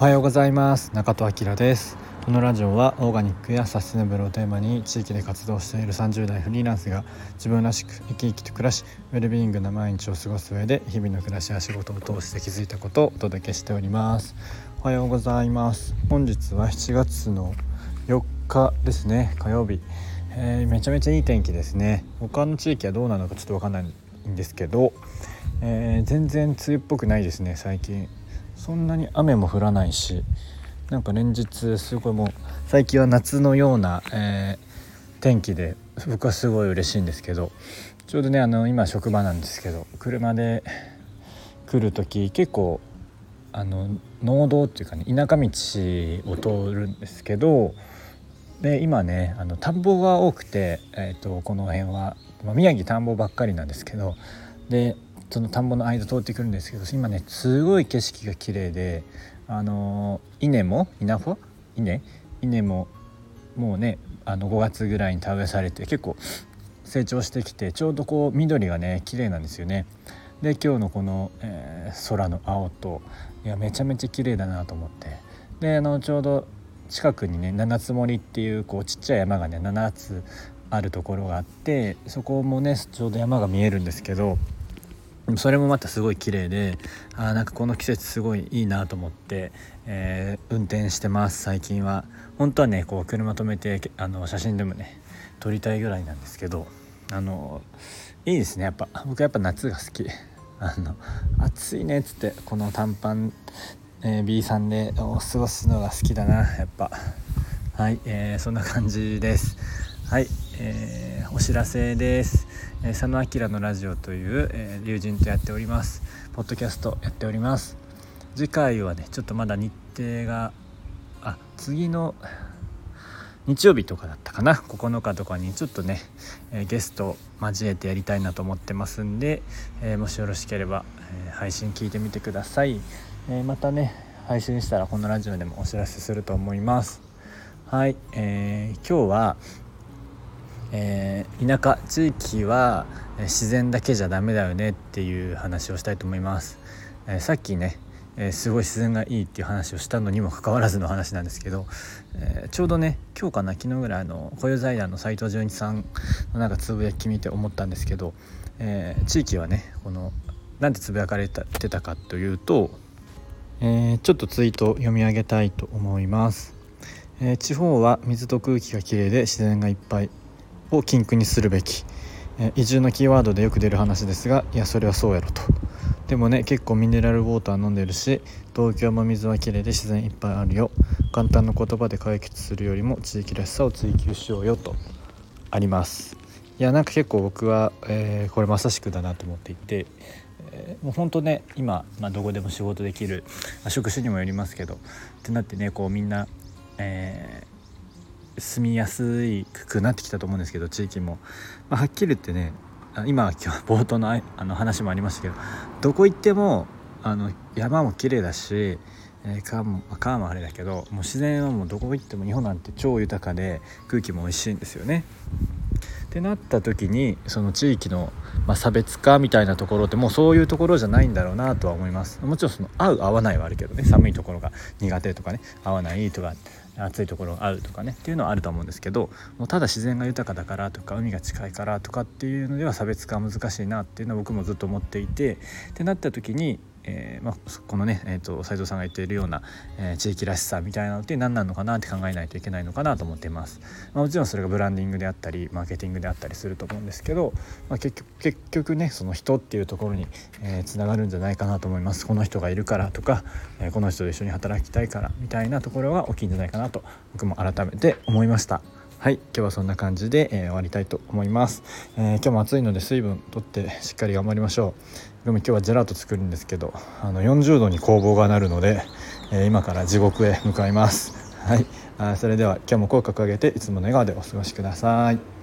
おはようございます。中戸明です。このラジオはオーガニックやサステナブルをテーマに地域で活動している30代フリーランスが自分らしく生き生きと暮らしウェルビーイングな毎日を過ごす上で日々の暮らしや仕事を通して気づいたことをお届けしております。おはようございます。本日は7月の4日ですね。火曜日、えー、めちゃめちゃいい天気ですね。他の地域はどうなのかちょっとわかんないんですけど、えー、全然梅雨っぽくないですね最近。そんなに雨も降らないしなんか連日すごいもう最近は夏のような、えー、天気で僕はすごい嬉しいんですけどちょうどねあの今職場なんですけど車で来る時結構あの農道っていうかね田舎道を通るんですけどで今ねあの田んぼが多くて、えーと、この辺は、まあ、宮城田んぼばっかりなんですけどでその田んぼの間通ってくるんですけど今ねすごい景色が綺麗であの稲も稲穂？稲？稲ももうねあの5月ぐらいに田植えされて結構成長してきてちょうどこう緑がね綺麗なんですよね。で今日のこの、えー、空の青といやめちゃめちゃ綺麗だなと思って。であのちょうど近くにね七つ森っていうこうちっちゃい山がね7つあるところがあってそこもねちょうど山が見えるんですけどそれもまたすごい綺麗であなんかこの季節すごいいいなと思って、えー、運転してます最近は。本当はねこう車止めてあの写真でもね撮りたいぐらいなんですけどあのいいですね。やっぱ僕やっぱ夏が好き。あの暑いねっつってこの短パン、えー、B さんで過ごすのが好きだなやっぱ。はい、えー、そんな感じです。はい、えー、お知らせです。え佐野明のラジオという、えー、友人とやっております。ポッドキャストやっております。次回はねちょっとまだ日程があ次の日曜日とかだったかな。9日とかにちょっとね、えー、ゲスト交えてやりたいなと思ってますんで、えー、もしよろしければ、えー、配信聞いてみてください、えまたね配信したらこのラジオでもお知らせすると思います。はい、えー今日はえー、田舎地域は自然だけじゃダメだよねっていう話をしたいと思います、えー、さっきね、えー、すごい自然がいいっていう話をしたのにもかかわらずの話なんですけど、えちょうどね今日かな昨日ぐらいの雇用財団の斉藤純一さんのなんかつぶやき見て思ったんですけど、え地域はねこのなんでつぶやかれてたかというと、えちょっとツイート読み上げたいと思います、え地方は水と空気がきれいで自然がいっぱい。を禁句にするべき、え移住のキーワードでよく出る話ですがいやそれはそうやろと。でもね結構ミネラルウォーター飲んでるし東京も水はきれいで自然いっぱいあるよ。簡単な言葉で解決するよりも地域らしさを追求しようよと。あります。いやなんか結構僕は、えー、これまさしくだなと思っていて、えー、もうほんとね今、まあ、どこでも仕事できる、まあ、職種にもよりますけどってなってねこうみんな、えー住みやすいくなってきたと思うんですけど地域も、まあ、はっきり言ってね今今日冒頭のあの話もありましたけどどこ行ってもあの山も綺麗だし、えー、川も川もあれだけどもう自然はもうどこ行っても日本なんて超豊かで空気も美味しいんですよね。ってなった時にその地域の、まあ、差別化みたいなところってもうそういうところじゃないんだろうなとは思います。もちろんその合う合わないはあるけどね寒いところが苦手とかね合わないとか暑いところが合うとかねっていうのはあると思うんですけどもうただ自然が豊かだからとか海が近いからとかっていうのでは差別化は難しいなっていうのは僕もずっと思っていてってなった時にえー、まあ、このね、えーと、斉藤さんが言っているような、えー、地域らしさみたいなのって何なのかなって考えないといけないのかなと思っています、まあ、もちろんそれがブランディングであったりマーケティングであったりすると思うんですけど、まあ、結局結局ねその人っていうところにつな、えー、がるんじゃないかなと思います。この人がいるからとか、えこの人と一緒に働きたいからみたいなところが大きいんじゃないかなと僕も改めて思いました。はい今日はそんな感じで、えー、終わりたいと思います、えー、今日も暑いので水分とってしっかり頑張りましょう。でも今日はジェラート作るんですけどあの40度に工房がなるので、えー、今から地獄へ向かいます。はい。あそれでは今日も口角上げていつもの笑顔でお過ごしください。